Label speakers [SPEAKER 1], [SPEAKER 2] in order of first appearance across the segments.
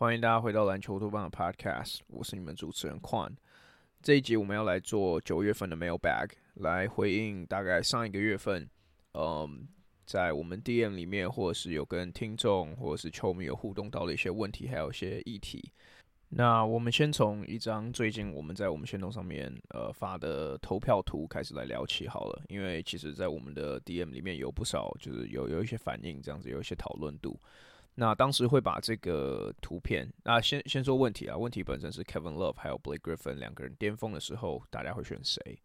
[SPEAKER 1] 欢迎大家回到篮球多棒的 Podcast，我是你们主持人 Quan。这一集我们要来做九月份的 Mailbag，来回应大概上一个月份，嗯，在我们 DM 里面或者是有跟听众或者是球迷有互动到的一些问题，还有一些议题。那我们先从一张最近我们在我们限动上面呃发的投票图开始来聊起好了，因为其实在我们的 DM 里面有不少就是有有一些反应，这样子有一些讨论度。那当时会把这个图片，那先先说问题啊，问题本身是 Kevin Love 还有 Blake Griffin 两个人巅峰的时候，大家会选谁？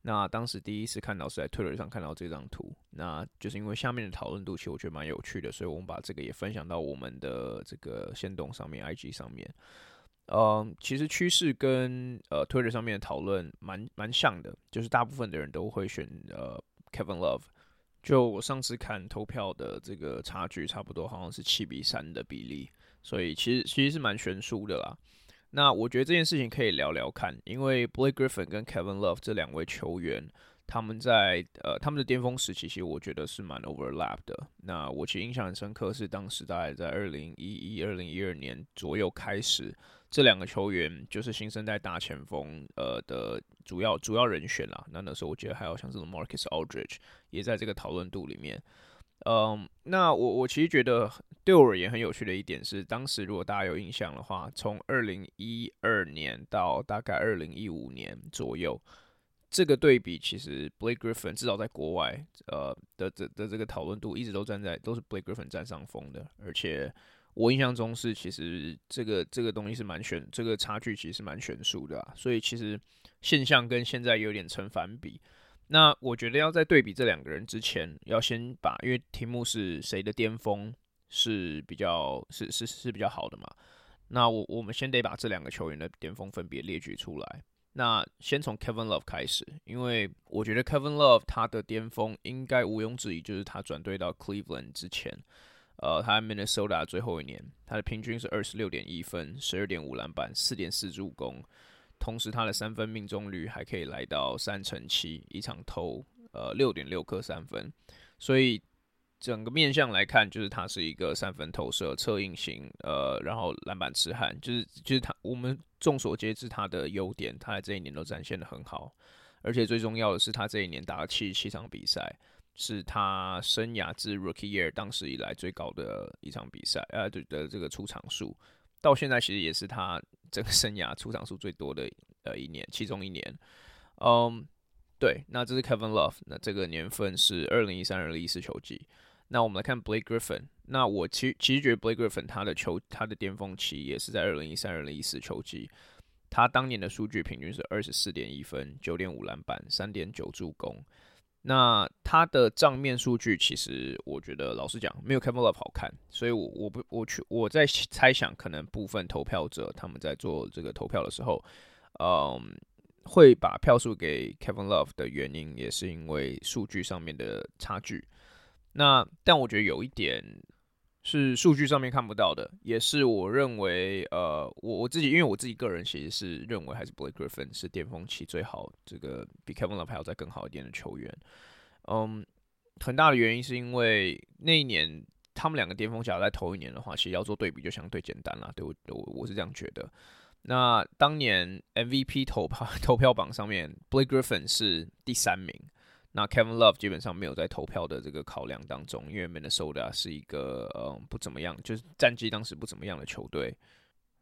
[SPEAKER 1] 那当时第一次看到是在 Twitter 上看到这张图，那就是因为下面的讨论度其实我觉得蛮有趣的，所以我们把这个也分享到我们的这个限动上面，IG 上面。嗯，其实趋势跟呃 Twitter 上面的讨论蛮蛮像的，就是大部分的人都会选呃 Kevin Love。就我上次看投票的这个差距，差不多好像是七比三的比例，所以其实其实是蛮悬殊的啦。那我觉得这件事情可以聊聊看，因为 Blake Griffin 跟 Kevin Love 这两位球员，他们在呃他们的巅峰时期，其实我觉得是蛮 overlap 的。那我其实印象很深刻，是当时大概在二零一一、二零一二年左右开始。这两个球员就是新生代大前锋，呃的主要主要人选啦。那那时候我觉得还有像这种 Marcus Aldridge 也在这个讨论度里面。嗯，那我我其实觉得对我而言很有趣的一点是，当时如果大家有印象的话，从二零一二年到大概二零一五年左右，这个对比其实 Blake Griffin 至少在国外，呃的的的这个讨论度一直都站在都是 Blake Griffin 占上风的，而且。我印象中是，其实这个这个东西是蛮悬，这个差距其实是蛮悬殊的啊，所以其实现象跟现在有点成反比。那我觉得要在对比这两个人之前，要先把，因为题目是谁的巅峰是比较是是是比较好的嘛。那我我们先得把这两个球员的巅峰分别列举出来。那先从 Kevin Love 开始，因为我觉得 Kevin Love 他的巅峰应该毋庸置疑，就是他转队到 Cleveland 之前。呃，他在 Minnesota 最后一年，他的平均是二十六点一分，十二点五篮板，四点四助攻，同时他的三分命中率还可以来到三成七，一场投呃六点六颗三分，所以整个面向来看，就是他是一个三分投射策应型，呃，然后篮板痴汉，就是就是他我们众所皆知他的优点，他在这一年都展现的很好，而且最重要的是他这一年打了七十七场比赛。是他生涯自 Rookie Year 当时以来最高的一场比赛，呃，对的这个出场数，到现在其实也是他 整个生涯出场数最多的呃一年，其中一年。嗯，对，那这是 Kevin Love，那这个年份是二零一三、二零一四球季。那我们来看 Blake Griffin，那我其其实觉得 Blake Griffin 他的球他的巅峰期也是在二零一三、二零一四球季，他当年的数据平均是二十四点一分、九点五篮板、三点九助攻。那他的账面数据，其实我觉得老实讲，没有 Kevin Love 好看，所以我我不我去我在猜想，可能部分投票者他们在做这个投票的时候，嗯，会把票数给 Kevin Love 的原因，也是因为数据上面的差距。那但我觉得有一点。是数据上面看不到的，也是我认为，呃，我我自己，因为我自己个人其实是认为，还是 Blake Griffin 是巅峰期最好，这个比 Kevin Love 还要再更好一点的球员。嗯，很大的原因是因为那一年他们两个巅峰假如在头一年的话，其实要做对比就相对简单啦。对我，我我是这样觉得。那当年 MVP 投票 投票榜上面，Blake Griffin 是第三名。那 Kevin Love 基本上没有在投票的这个考量当中，因为 Minnesota 是一个嗯不怎么样，就是战绩当时不怎么样的球队，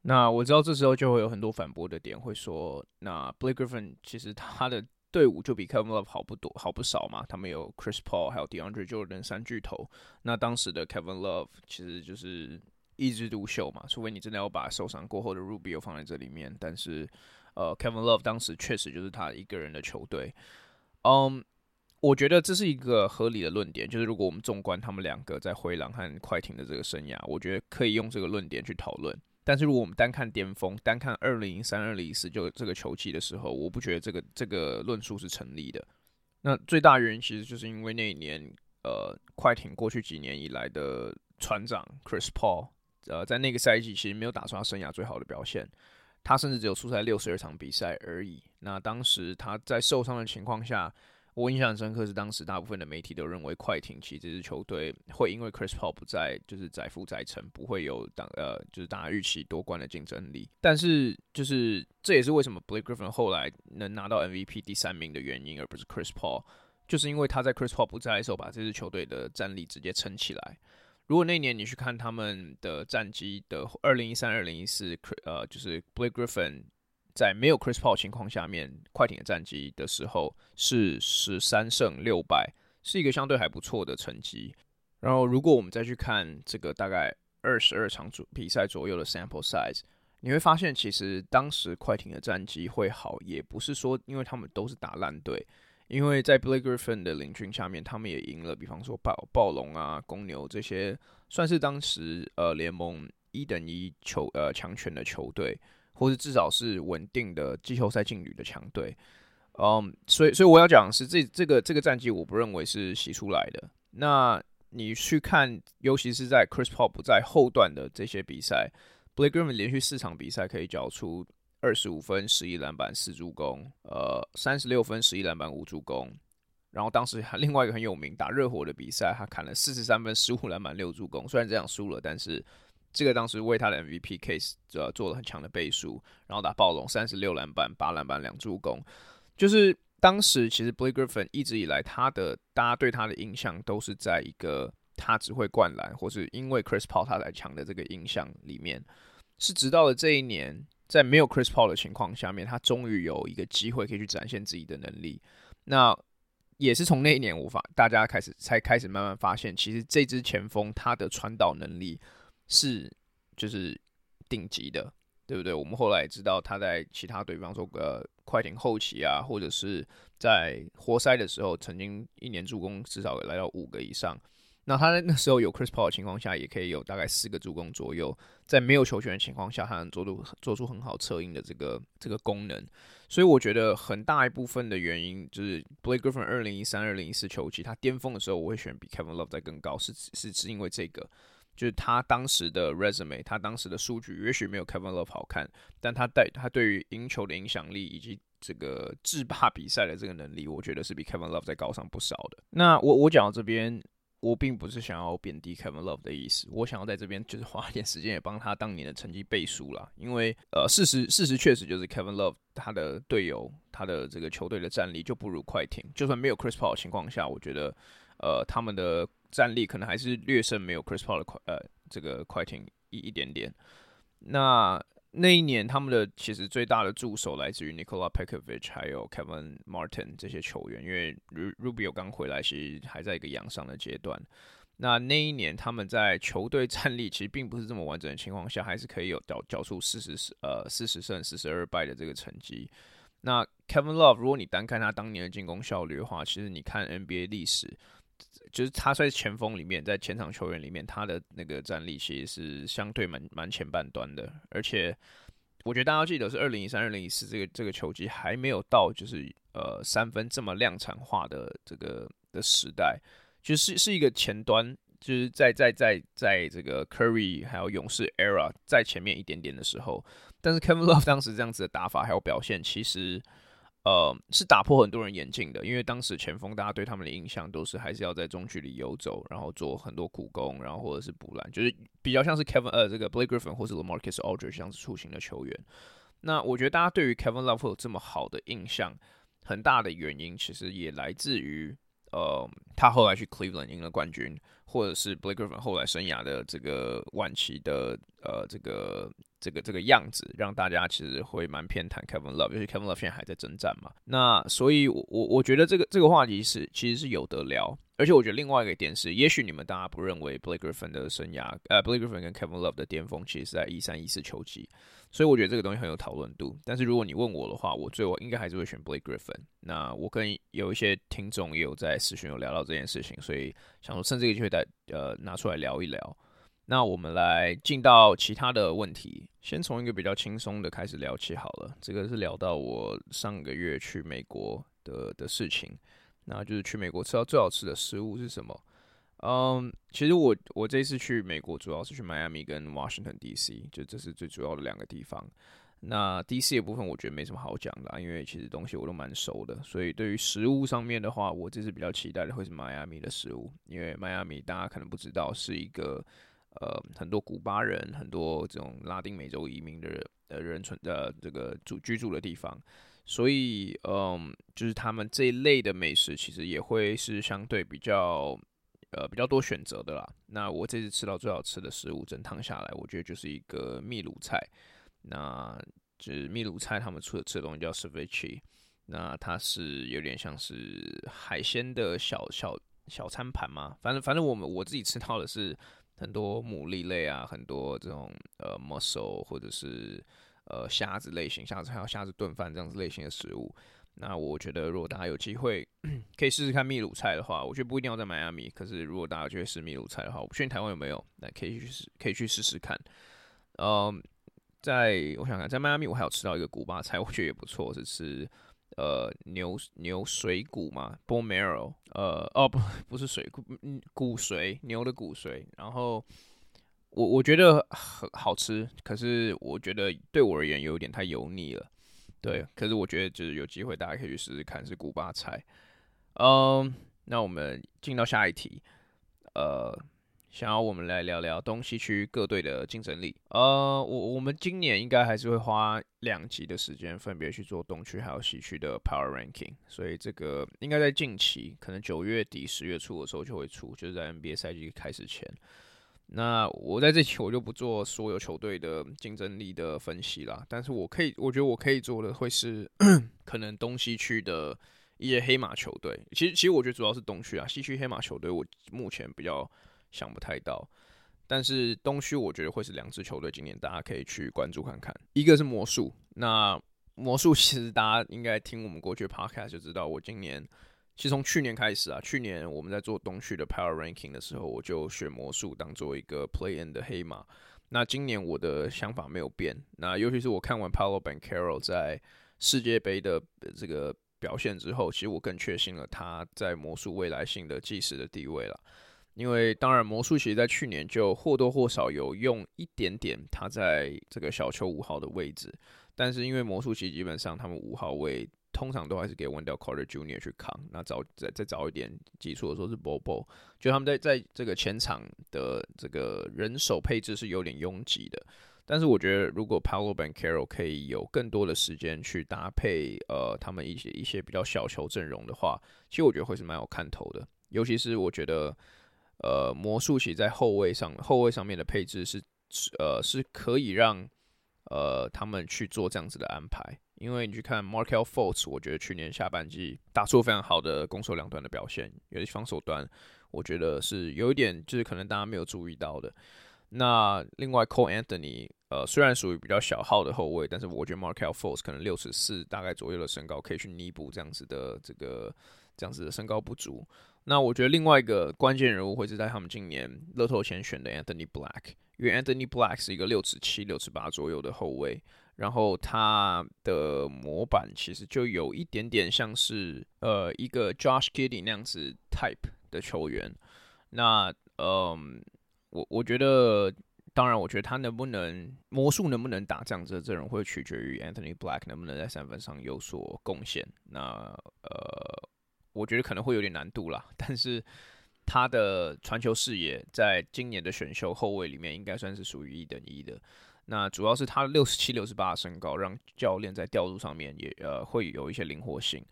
[SPEAKER 1] 那我知道这时候就会有很多反驳的点，会说，那 Blake Griffin 其实他的队伍就比 Kevin Love 好不多，好不少嘛。他们有 Chris Paul，还有 DeAndre Jordan 三巨头。那当时的 Kevin Love 其实就是一枝独秀嘛，除非你真的要把受伤过后的 Rubio 放在这里面。但是，呃，Kevin Love 当时确实就是他一个人的球队。嗯，我觉得这是一个合理的论点，就是如果我们纵观他们两个在灰狼和快艇的这个生涯，我觉得可以用这个论点去讨论。但是如果我们单看巅峰，单看二零一三、二零一四就这个球季的时候，我不觉得这个这个论述是成立的。那最大原因其实就是因为那一年，呃，快艇过去几年以来的船长 Chris Paul，呃，在那个赛季其实没有打出他生涯最好的表现，他甚至只有出赛六十二场比赛而已。那当时他在受伤的情况下。我印象深刻，是当时大部分的媒体都认为快艇其实这支球队会因为 Chris Paul 不在，就是载负载沉，不会有当呃就是大家预期夺冠的竞争力。但是就是这也是为什么 Blake Griffin 后来能拿到 MVP 第三名的原因，而不是 Chris Paul，就是因为他在 Chris Paul 不在的时候，把这支球队的战力直接撑起来。如果那年你去看他们的战绩的二零一三、二零一四，呃，就是 Blake Griffin。在没有 Chris Paul 情况下面，快艇的战绩的时候是十三胜六败，是一个相对还不错的成绩。然后，如果我们再去看这个大概二十二场左比赛左右的 sample size，你会发现其实当时快艇的战绩会好，也不是说因为他们都是打烂队，因为在 Blake Griffin 的领军下面，他们也赢了，比方说暴暴龙啊、公牛这些，算是当时呃联盟一等一球呃强权的球队。或者至少是稳定的季后赛劲旅的强队，嗯，所以所以我要讲的是这这个这个战绩，我不认为是洗出来的。那你去看，尤其是在 Chris Paul 在后段的这些比赛，Blake Griffin 连续四场比赛可以缴出二十五分、十一篮板、四助攻，呃，三十六分、十一篮板、五助攻。然后当时还另外一个很有名打热火的比赛，他砍了四十三分、十五篮板、六助攻。虽然这样输了，但是。这个当时为他的 MVP case 呃做了很强的背书，然后打暴龙三十六篮板八篮板两助攻，就是当时其实 Blake Griffin 一直以来他的大家对他的印象都是在一个他只会灌篮，或是因为 Chris Paul 他才强的这个印象里面，是直到了这一年，在没有 Chris Paul 的情况下面，他终于有一个机会可以去展现自己的能力。那也是从那一年无法大家开始才开始慢慢发现，其实这支前锋他的传导能力。是，就是顶级的，对不对？我们后来知道他在其他队，比方说呃快艇后期啊，或者是在活塞的时候，曾经一年助攻至少来到五个以上。那他在那时候有 Chris Paul 的情况下，也可以有大概四个助攻左右。在没有球权的情况下，他能做出做出很好策应的这个这个功能。所以我觉得很大一部分的原因就是 Blake Griffin 二零一三、二零一四球季他巅峰的时候，我会选比 Kevin Love 再更高，是是是因为这个。就是他当时的 resume，他当时的数据也许没有 Kevin Love 好看，但他带他对于赢球的影响力以及这个制霸比赛的这个能力，我觉得是比 Kevin Love 再高上不少的。那我我讲到这边，我并不是想要贬低 Kevin Love 的意思，我想要在这边就是花一点时间也帮他当年的成绩背书啦。因为呃，事实事实确实就是 Kevin Love 他的队友他的这个球队的战力就不如快艇，就算没有 Chris Paul 的情况下，我觉得呃他们的。战力可能还是略胜没有 Chris Paul 的快呃这个快艇一一点点。那那一年他们的其实最大的助手来自于 Nikola Pekovic 还有 Kevin Martin 这些球员，因为 Rubio 刚回来，其实还在一个养伤的阶段。那那一年他们在球队战力其实并不是这么完整的情况下，还是可以有缴缴出四十呃四十胜四十二败的这个成绩。那 Kevin Love 如果你单看他当年的进攻效率的话，其实你看 NBA 历史。就是他在前锋里面，在前场球员里面，他的那个战力其实是相对蛮蛮前半端的。而且，我觉得大家要记得是二零一三、二零一四这个这个球季还没有到，就是呃三分这么量产化的这个的时代，就是是一个前端，就是在在在在这个 Curry 还有勇士 Era 在前面一点点的时候，但是 Kevin Love 当时这样子的打法还有表现，其实。呃，是打破很多人眼镜的，因为当时前锋大家对他们的印象都是还是要在中距离游走，然后做很多苦攻，然后或者是补篮，就是比较像是 Kevin 呃这个 Blake Griffin 或是 LaMarcus Aldridge 这样子出型的球员。那我觉得大家对于 Kevin Love 有这么好的印象，很大的原因其实也来自于呃他后来去 Cleveland 赢了冠军，或者是 Blake Griffin 后来生涯的这个晚期的呃这个这个这个样子，让大家其实会蛮偏袒 Kevin Love，尤其 Kevin Love 现在还在征战嘛。那所以我，我我觉得这个这个话题是其实是有得聊。而且我觉得另外一个点是，也许你们大家不认为 Blake Griffin 的生涯，呃，Blake Griffin 跟 Kevin Love 的巅峰其实是在一三一四球季，所以我觉得这个东西很有讨论度。但是如果你问我的话，我最后应该还是会选 Blake Griffin。那我跟有一些听众也有在私讯有聊到这件事情，所以想说趁这个机会呃拿出来聊一聊。那我们来进到其他的问题，先从一个比较轻松的开始聊起好了。这个是聊到我上个月去美国的的事情。那就是去美国吃到最好吃的食物是什么？嗯，其实我我这次去美国主要是去迈阿密跟 Washington DC，就这是最主要的两个地方。那 DC 的部分我觉得没什么好讲的，因为其实东西我都蛮熟的，所以对于食物上面的话，我这次比较期待的会是迈阿密的食物，因为迈阿密大家可能不知道是一个呃很多古巴人、很多这种拉丁美洲移民的人的人存的这个住居住的地方。所以，嗯，就是他们这一类的美食，其实也会是相对比较，呃，比较多选择的啦。那我这次吃到最好吃的食物，整趟下来，我觉得就是一个秘鲁菜。那就是秘鲁菜，他们出的吃的东西叫 ceviche，那它是有点像是海鲜的小小小餐盘嘛。反正反正我们我自己吃到的是很多牡蛎类啊，很多这种呃 mussel 或者是。呃，虾子类型，虾子还有虾子炖饭这样子类型的食物。那我觉得，如果大家有机会可以试试看秘鲁菜的话，我觉得不一定要在迈阿密。可是，如果大家就会试秘鲁菜的话，我不确定台湾有没有，那可以去试，可以去试试看。嗯，在我想想，在迈阿密我还有吃到一个古巴菜，我觉得也不错，是吃呃牛牛水骨嘛，bone marrow，呃哦不不是水骨，嗯骨髓，牛的骨髓，然后。我我觉得很好吃，可是我觉得对我而言有点太油腻了。对，可是我觉得就是有机会大家可以去试试看，是古巴菜。嗯，那我们进到下一题。呃，想要我们来聊聊东西区各队的竞争力。呃，我我们今年应该还是会花两集的时间，分别去做东区还有西区的 Power Ranking。所以这个应该在近期，可能九月底十月初的时候就会出，就是在 NBA 赛季开始前。那我在这期我就不做所有球队的竞争力的分析啦，但是我可以，我觉得我可以做的会是 可能东西区的一些黑马球队。其实，其实我觉得主要是东区啊，西区黑马球队我目前比较想不太到。但是东区我觉得会是两支球队，今年大家可以去关注看看。一个是魔术，那魔术其实大家应该听我们过去 podcast 就知道，我今年。其实从去年开始啊，去年我们在做东区的 Power Ranking 的时候，我就选魔术当做一个 Play In 的黑马。那今年我的想法没有变。那尤其是我看完 Paolo Banchero 在世界杯的这个表现之后，其实我更确信了他在魔术未来性的计时的地位了。因为当然魔术其实在去年就或多或少有用一点点他在这个小球五号的位置，但是因为魔术其基本上他们五号位。通常都还是给 Wendell Carter Jr. 去扛，那早再再早一点基础的时候是 Bobo，就他们在在这个前场的这个人手配置是有点拥挤的。但是我觉得如果 Paolo b a n c a r o 可以有更多的时间去搭配呃他们一些一些比较小球阵容的话，其实我觉得会是蛮有看头的。尤其是我觉得呃魔术其实在后卫上后卫上面的配置是呃是可以让呃他们去做这样子的安排。因为你去看 Markel Fultz，我觉得去年下半季打出非常好的攻守两端的表现，尤其防守端，我觉得是有一点就是可能大家没有注意到的。那另外 Cole Anthony，呃，虽然属于比较小号的后卫，但是我觉得 Markel Fultz 可能六十四大概左右的身高，可以去弥补这样子的这个这样子的身高不足。那我觉得另外一个关键人物会是在他们今年乐透前选的 Anthony Black，因为 Anthony Black 是一个六尺七、六尺八左右的后卫。然后他的模板其实就有一点点像是呃一个 Josh Giddey 那样子 type 的球员。那嗯，我我觉得，当然，我觉得他能不能魔术能不能打这样子的阵容，会取决于 Anthony Black 能不能在三分上有所贡献。那呃，我觉得可能会有点难度啦。但是他的传球视野在今年的选秀后卫里面，应该算是属于一等一的。那主要是他六十七、六十八的身高，让教练在调度上面也呃会有一些灵活性。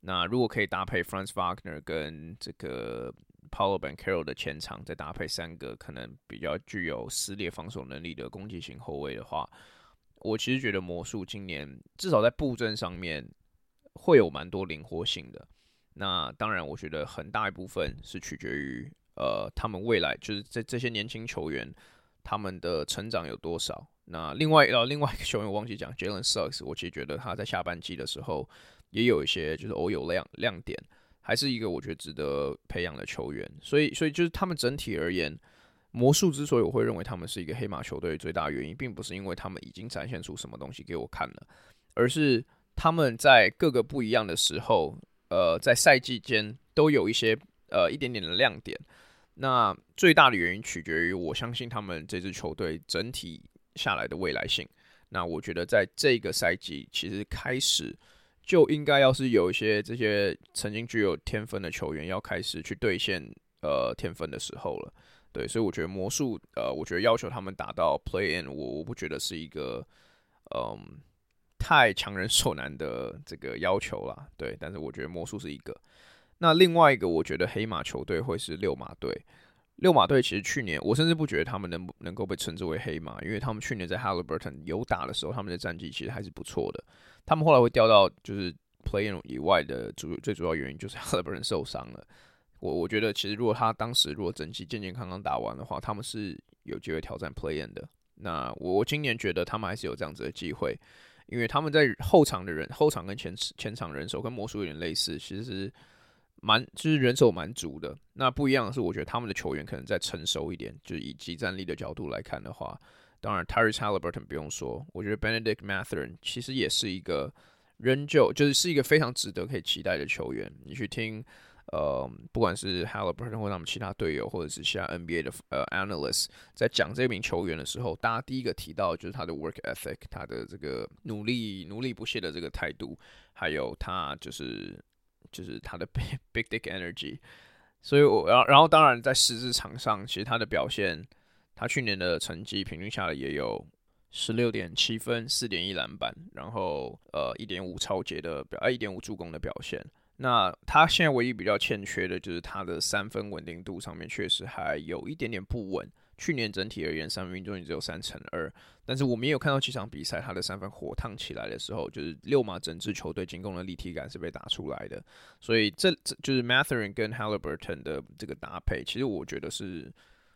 [SPEAKER 1] 那如果可以搭配 Franz Wagner 跟这个 Paulo Banchero 的前场，再搭配三个可能比较具有撕裂防守能力的攻击型后卫的话，我其实觉得魔术今年至少在布阵上面会有蛮多灵活性的。那当然，我觉得很大一部分是取决于呃他们未来就是这这些年轻球员他们的成长有多少。那另外呃另外一个球员我忘记讲，Jalen Suggs，我其实觉得他在下半季的时候也有一些就是偶有亮亮点，还是一个我觉得值得培养的球员。所以所以就是他们整体而言，魔术之所以我会认为他们是一个黑马球队，最大原因并不是因为他们已经展现出什么东西给我看了，而是他们在各个不一样的时候。呃，在赛季间都有一些呃一点点的亮点。那最大的原因取决于，我相信他们这支球队整体下来的未来性。那我觉得在这个赛季，其实开始就应该要是有一些这些曾经具有天分的球员要开始去兑现呃天分的时候了。对，所以我觉得魔术呃，我觉得要求他们达到 play in，我我不觉得是一个嗯。太强人所难的这个要求了，对。但是我觉得魔术是一个。那另外一个，我觉得黑马球队会是六马队。六马队其实去年，我甚至不觉得他们能能够被称之为黑马，因为他们去年在 Haliburton 有打的时候，他们的战绩其实还是不错的。他们后来会掉到就是 Play-in 以外的主最主要原因就是 Haliburton 受伤了。我我觉得其实如果他当时如果整季健健康康打完的话，他们是有机会挑战 Play-in 的。那我我今年觉得他们还是有这样子的机会。因为他们在后场的人，后场跟前前场人手跟魔术有点类似，其实蛮就是人手蛮足的。那不一样的是，我觉得他们的球员可能再成熟一点，就以即战力的角度来看的话，当然 Tyrese Haliburton 不用说，我觉得 Bennedict Mathurin 其实也是一个仍旧就是是一个非常值得可以期待的球员。你去听。呃，不管是 Haliburton 或他们其他队友，或者是其他 NBA 的呃 analyst，在讲这名球员的时候，大家第一个提到就是他的 work ethic，他的这个努力、努力不懈的这个态度，还有他就是就是他的 big big energy。所以我，然后然后当然在实质场上，其实他的表现，他去年的成绩平均下来也有十六点七分、四点一篮板，然后呃一点五抄截的表，呃一点五助攻的表现。那他现在唯一比较欠缺的就是他的三分稳定度上面确实还有一点点不稳。去年整体而言，三分命中率只有三成二，但是我们也有看到几场比赛，他的三分火烫起来的时候，就是六马整支球队进攻的立体感是被打出来的。所以这这就是 Mathurin 跟 Haliburton 的这个搭配，其实我觉得是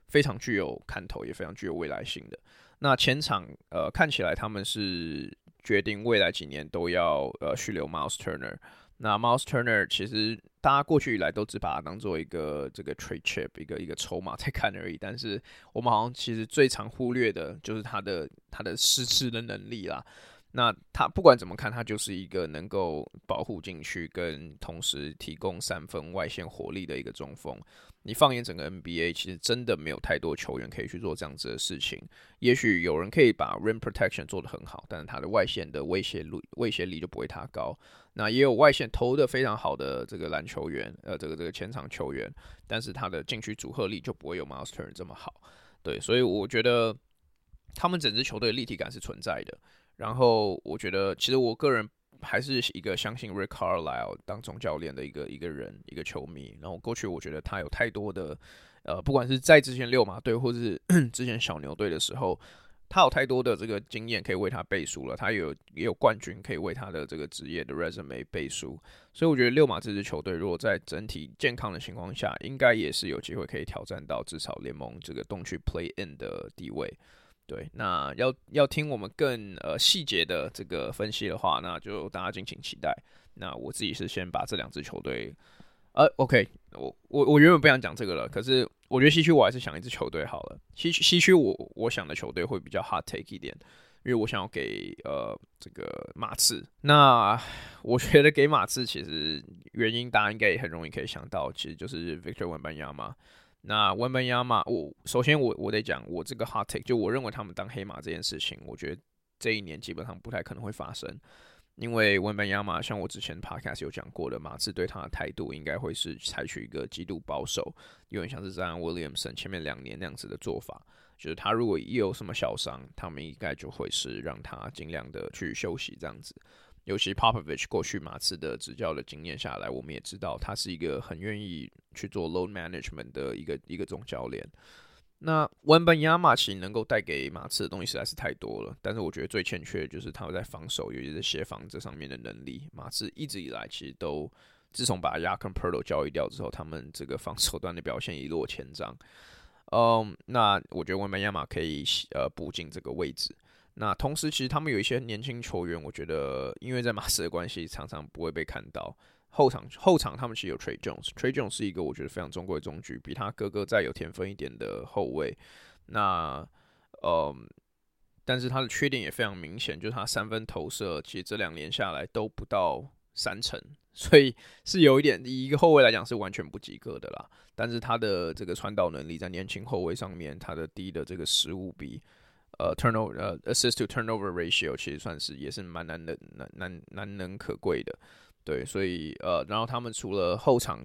[SPEAKER 1] 非常具有看头，也非常具有未来性的。那前场呃看起来他们是决定未来几年都要呃续留 Miles Turner。那 Mouse Turner 其实大家过去以来都只把它当做一个这个 trade chip 一个一个筹码在看而已，但是我们好像其实最常忽略的就是他的他的实质的能力啦。那他不管怎么看，他就是一个能够保护禁区跟同时提供三分外线火力的一个中锋。你放眼整个 NBA，其实真的没有太多球员可以去做这样子的事情。也许有人可以把 rim protection 做得很好，但是他的外线的威胁力威胁力就不会太高。那也有外线投得非常好的这个篮球员，呃，这个这个前场球员，但是他的禁区组合力就不会有 m a s t e r 这么好。对，所以我觉得他们整支球队的立体感是存在的。然后我觉得，其实我个人。还是一个相信 Rick Carlisle 当总教练的一个一个人，一个球迷。然后过去我觉得他有太多的，呃，不管是在之前六马队，或是 之前小牛队的时候，他有太多的这个经验可以为他背书了。他有也有冠军可以为他的这个职业的 resume 背书。所以我觉得六马这支球队，如果在整体健康的情况下，应该也是有机会可以挑战到至少联盟这个东区 Play In 的地位。对，那要要听我们更呃细节的这个分析的话，那就大家敬请期待。那我自己是先把这两支球队，呃，OK，我我我原本不想讲这个了，可是我觉得西区我还是想一支球队好了。西区西区我我想的球队会比较 hard take 一点，因为我想要给呃这个马刺。那我觉得给马刺其实原因大家应该也很容易可以想到，其实就是 Victor Wembanyama。那文班亚马，我首先我我得讲，我这个 hot take 就我认为他们当黑马这件事情，我觉得这一年基本上不太可能会发生，因为文班亚马像我之前 podcast 有讲过的，马刺对他的态度应该会是采取一个极度保守，有点像是在 Williamson 前面两年那样子的做法，就是他如果一有什么小伤，他们应该就会是让他尽量的去休息这样子。尤其 Popovich 过去马刺的执教的经验下来，我们也知道他是一个很愿意去做 load management 的一个一个总教练。那 Wembanyama 其实能够带给马刺的东西实在是太多了，但是我觉得最欠缺的就是他们在防守，尤其是协防这上面的能力。马刺一直以来其实都，自从把 Jakob Poeltl 交易掉之后，他们这个防守端的表现一落千丈。嗯，那我觉得 Wembanyama 可以呃补进这个位置。那同时，其实他们有一些年轻球员，我觉得因为在马刺的关系，常常不会被看到。后场后场他们其实有 Tre Jones，Tre Jones 是一个我觉得非常中规中矩，比他哥哥再有天分一点的后卫。那呃，但是他的缺点也非常明显，就是他三分投射其实这两年下来都不到三成，所以是有一点，以一个后卫来讲是完全不及格的啦。但是他的这个传导能力在年轻后卫上面，他的低的这个失误比。呃，turnover 呃，assist to turnover ratio 其实算是也是蛮难的，难难难能可贵的，对，所以呃，然后他们除了后场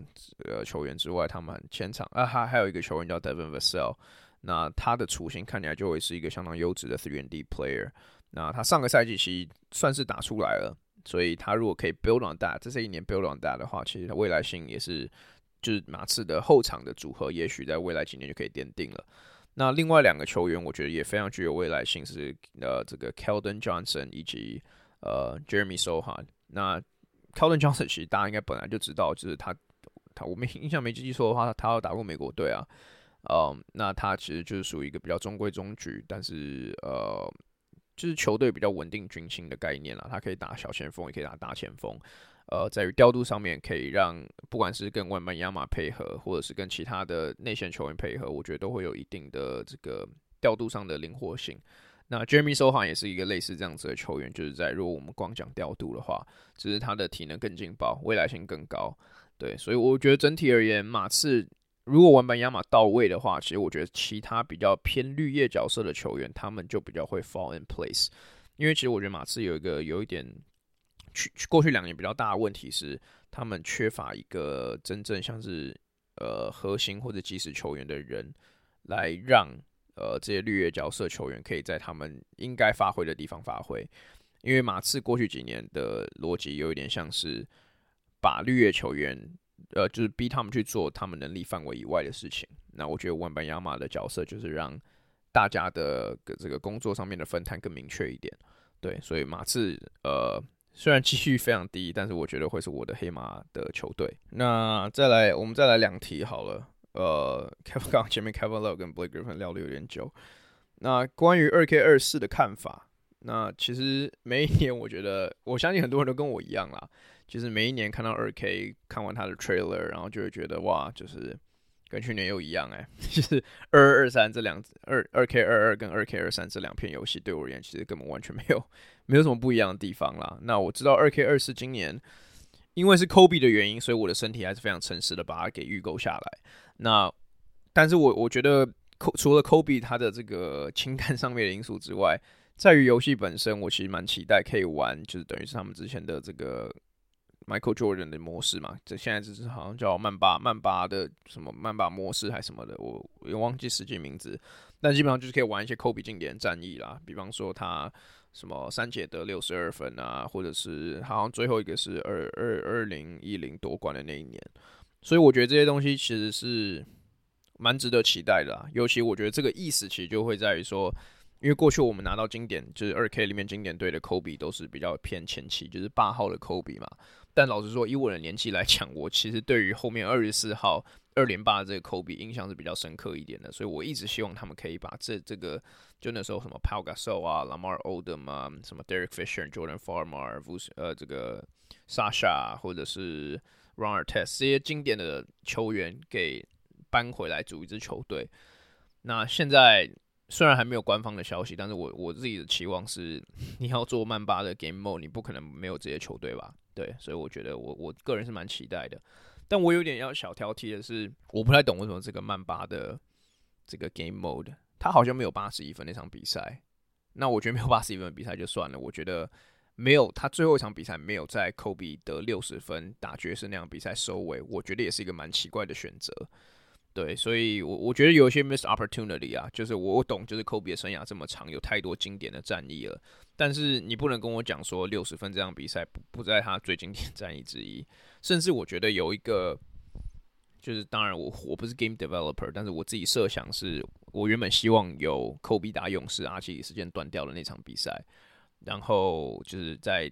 [SPEAKER 1] 呃球员之外，他们前场啊还还有一个球员叫 Devin Vassell，那他的雏形看起来就会是一个相当优质的 three and D player，那他上个赛季其实算是打出来了，所以他如果可以 build on that，这是一年 build on that 的话，其实他未来性也是就是马刺的后场的组合，也许在未来几年就可以奠定了。那另外两个球员，我觉得也非常具有未来性，是呃这个 Keldon Johnson 以及呃 Jeremy Sohan。那 Keldon Johnson 其实大家应该本来就知道，就是他他我没 印象没记错的话，他要打过美国队啊。嗯，那他其实就是属于一个比较中规中矩，但是呃就是球队比较稳定军心的概念啦。他可以打小前锋，也可以打大前锋。呃，在于调度上面，可以让不管是跟万曼亚马配合，或者是跟其他的内线球员配合，我觉得都会有一定的这个调度上的灵活性。那 Jeremy Sohan 也是一个类似这样子的球员，就是在如果我们光讲调度的话，只是他的体能更劲爆，未来性更高。对，所以我觉得整体而言，马刺如果万曼亚马到位的话，其实我觉得其他比较偏绿叶角色的球员，他们就比较会 fall in place。因为其实我觉得马刺有一个有一点。去去过去两年比较大的问题是，他们缺乏一个真正像是呃核心或者基石球员的人，来让呃这些绿叶角色球员可以在他们应该发挥的地方发挥。因为马刺过去几年的逻辑有一点像是把绿叶球员呃就是逼他们去做他们能力范围以外的事情。那我觉得万班亚马的角色就是让大家的这个工作上面的分摊更明确一点。对，所以马刺呃。虽然几率非常低，但是我觉得会是我的黑马的球队。那再来，我们再来两题好了。呃，Kevin 刚前面 Kevin 聊跟 Blake Griffin 聊的有点久。那关于二 K 二四的看法，那其实每一年我觉得，我相信很多人都跟我一样啦。其实每一年看到二 K，看完他的 trailer，然后就会觉得哇，就是。跟去年又一样哎、欸，就是二二二三这两二二 K 二二跟二 K 二三这两片游戏对我而言，其实根本完全没有没有什么不一样的地方啦。那我知道二 K 二四今年因为是 Kobe 的原因，所以我的身体还是非常诚实的把它给预购下来。那但是我我觉得除了 Kobe 他的这个情感上面的因素之外，在于游戏本身，我其实蛮期待可以玩，就是等于是他们之前的这个。Michael Jordan 的模式嘛，这现在就是好像叫曼巴曼巴的什么曼巴模式还是什么的，我也忘记实际名字。但基本上就是可以玩一些 Kobe 经典战役啦，比方说他什么三节得六十二分啊，或者是好像最后一个是二二二零一零夺冠的那一年。所以我觉得这些东西其实是蛮值得期待的啦，尤其我觉得这个意思其实就会在于说。因为过去我们拿到经典，就是二 K 里面经典队的 Kobe 都是比较偏前期，就是八号的 Kobe 嘛。但老实说，以我的年纪来讲，我其实对于后面二十四号二连霸这个 Kobe 印象是比较深刻一点的。所以我一直希望他们可以把这这个，就那时候什么 Pau Gasol 啊、Lamar Odom 啊、什么 Derek Fisher、Jordan Farmer、呃这个 Sasha 或者是 Ron Artest 这些经典的球员给搬回来组一支球队。那现在。虽然还没有官方的消息，但是我我自己的期望是，你要做曼巴的 Game Mode，你不可能没有这些球队吧？对，所以我觉得我我个人是蛮期待的。但我有点要小挑剔的是，我不太懂为什么这个曼巴的这个 Game Mode，他好像没有八十一分那场比赛。那我觉得没有八十一分的比赛就算了，我觉得没有他最后一场比赛没有在 Kobe 得六十分打爵士那场比赛收尾，我觉得也是一个蛮奇怪的选择。对，所以我我觉得有一些 missed opportunity 啊，就是我懂，就是 Kobe 的生涯这么长，有太多经典的战役了，但是你不能跟我讲说六十分这场比赛不不在他最经典战役之一，甚至我觉得有一个，就是当然我我不是 game developer，但是我自己设想是我原本希望有 Kobe 打勇士，阿基里斯腱断掉的那场比赛，然后就是在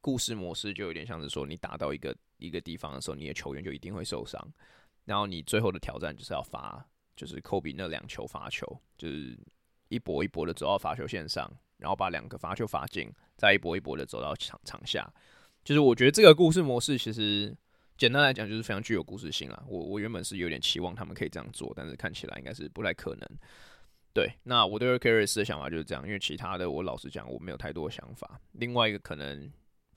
[SPEAKER 1] 故事模式就有点像是说你打到一个一个地方的时候，你的球员就一定会受伤。然后你最后的挑战就是要罚，就是科比那两球罚球，就是一波一波的走到罚球线上，然后把两个罚球罚进，再一波一波的走到场场下。就是我觉得这个故事模式其实简单来讲就是非常具有故事性啦。我我原本是有点期望他们可以这样做，但是看起来应该是不太可能。对，那我对于 kris 的想法就是这样，因为其他的我老实讲我没有太多想法。另外一个可能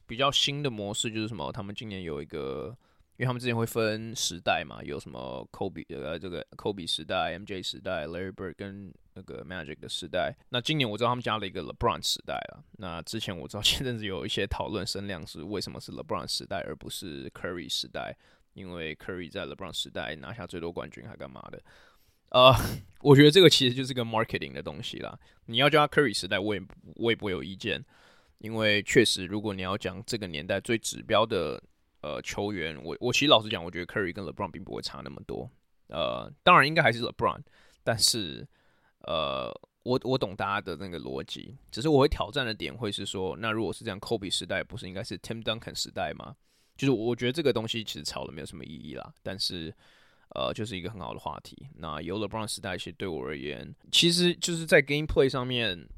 [SPEAKER 1] 比较新的模式就是什么，他们今年有一个。因为他们之前会分时代嘛，有什么 Kobe 呃这个 Kobe 时代、MJ 时代、Larry Bird 跟那个 Magic 的时代。那今年我知道他们加了一个 LeBron 时代了。那之前我知道 前阵子有一些讨论声量是为什么是 LeBron 时代而不是 Curry 时代？因为 Curry 在 LeBron 时代拿下最多冠军还干嘛的？呃，我觉得这个其实就是个 marketing 的东西啦。你要叫他 Curry 时代，我也我也不会有意见，因为确实如果你要讲这个年代最指标的。呃，球员，我我其实老实讲，我觉得 Curry 跟 LeBron 并不会差那么多。呃，当然应该还是 LeBron，但是呃，我我懂大家的那个逻辑，只是我会挑战的点会是说，那如果是这样，Kobe 时代不是应该是 Tim Duncan 时代吗？就是我觉得这个东西其实吵了没有什么意义啦。但是呃，就是一个很好的话题。那有 LeBron 时代，其实对我而言，其实就是在 Gameplay 上面。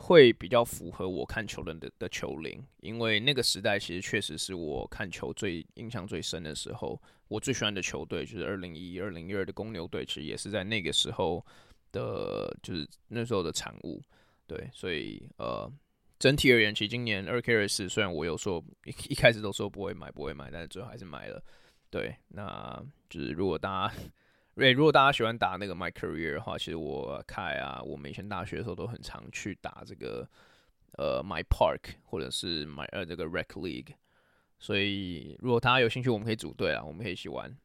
[SPEAKER 1] 会比较符合我看球的的的球龄，因为那个时代其实确实是我看球最印象最深的时候。我最喜欢的球队就是二零一一、二零一二的公牛队，其实也是在那个时候的，就是那时候的产物。对，所以呃，整体而言，其实今年二 K 二四虽然我有说一一开始都说不会买，不会买，但是最后还是买了。对，那就是如果大家。对，如果大家喜欢打那个 My Career 的话，其实我凯啊，我们以前大学的时候都很常去打这个呃 My Park 或者是 My 呃这个 Rec League，所以如果大家有兴趣，我们可以组队啊，我们可以一起玩。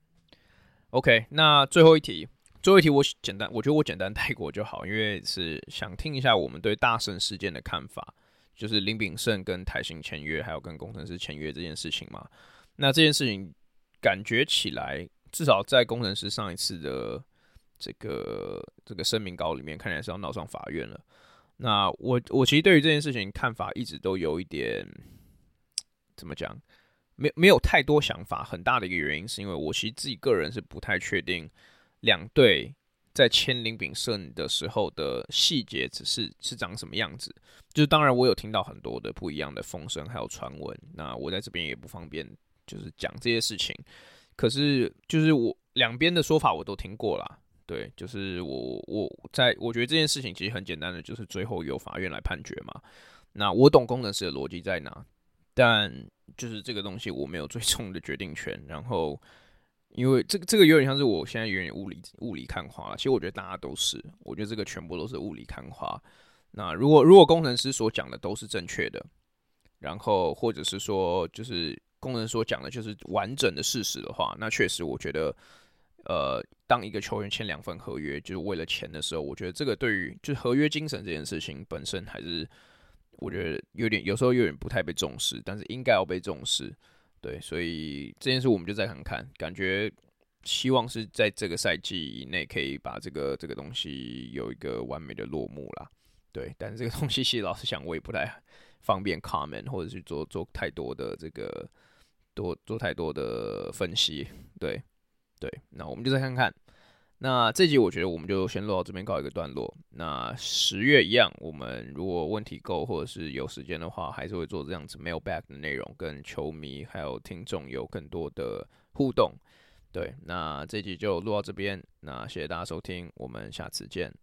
[SPEAKER 1] OK，那最后一题，最后一题我简单，我觉得我简单带过就好，因为是想听一下我们对大胜事件的看法，就是林炳胜跟台新签约，还有跟工程师签约这件事情嘛。那这件事情感觉起来。至少在工程师上一次的这个这个声明稿里面，看起来是要闹上法院了。那我我其实对于这件事情看法一直都有一点怎么讲，没没有太多想法。很大的一个原因是因为我其实自己个人是不太确定两队在签林炳胜的时候的细节只是是长什么样子。就是当然我有听到很多的不一样的风声还有传闻，那我在这边也不方便就是讲这些事情。可是，就是我两边的说法我都听过啦。对，就是我我在我觉得这件事情其实很简单的，就是最后由法院来判决嘛。那我懂工程师的逻辑在哪，但就是这个东西我没有最终的决定权。然后，因为这这个有点像是我现在有点雾里雾里看花。其实我觉得大家都是，我觉得这个全部都是雾里看花。那如果如果工程师所讲的都是正确的，然后或者是说就是。工人所讲的就是完整的事实的话，那确实我觉得，呃，当一个球员签两份合约就是为了钱的时候，我觉得这个对于就是合约精神这件事情本身还是我觉得有点有时候有点不太被重视，但是应该要被重视。对，所以这件事我们就再看看，感觉希望是在这个赛季以内可以把这个这个东西有一个完美的落幕啦。对，但是这个东西其实老实讲我也不太方便 comment 或者去做做太多的这个。多做太多的分析，对对，那我们就再看看。那这集我觉得我们就先录到这边告一个段落。那十月一样，我们如果问题够或者是有时间的话，还是会做这样子 mail back 的内容，跟球迷还有听众有更多的互动。对，那这集就录到这边。那谢谢大家收听，我们下次见。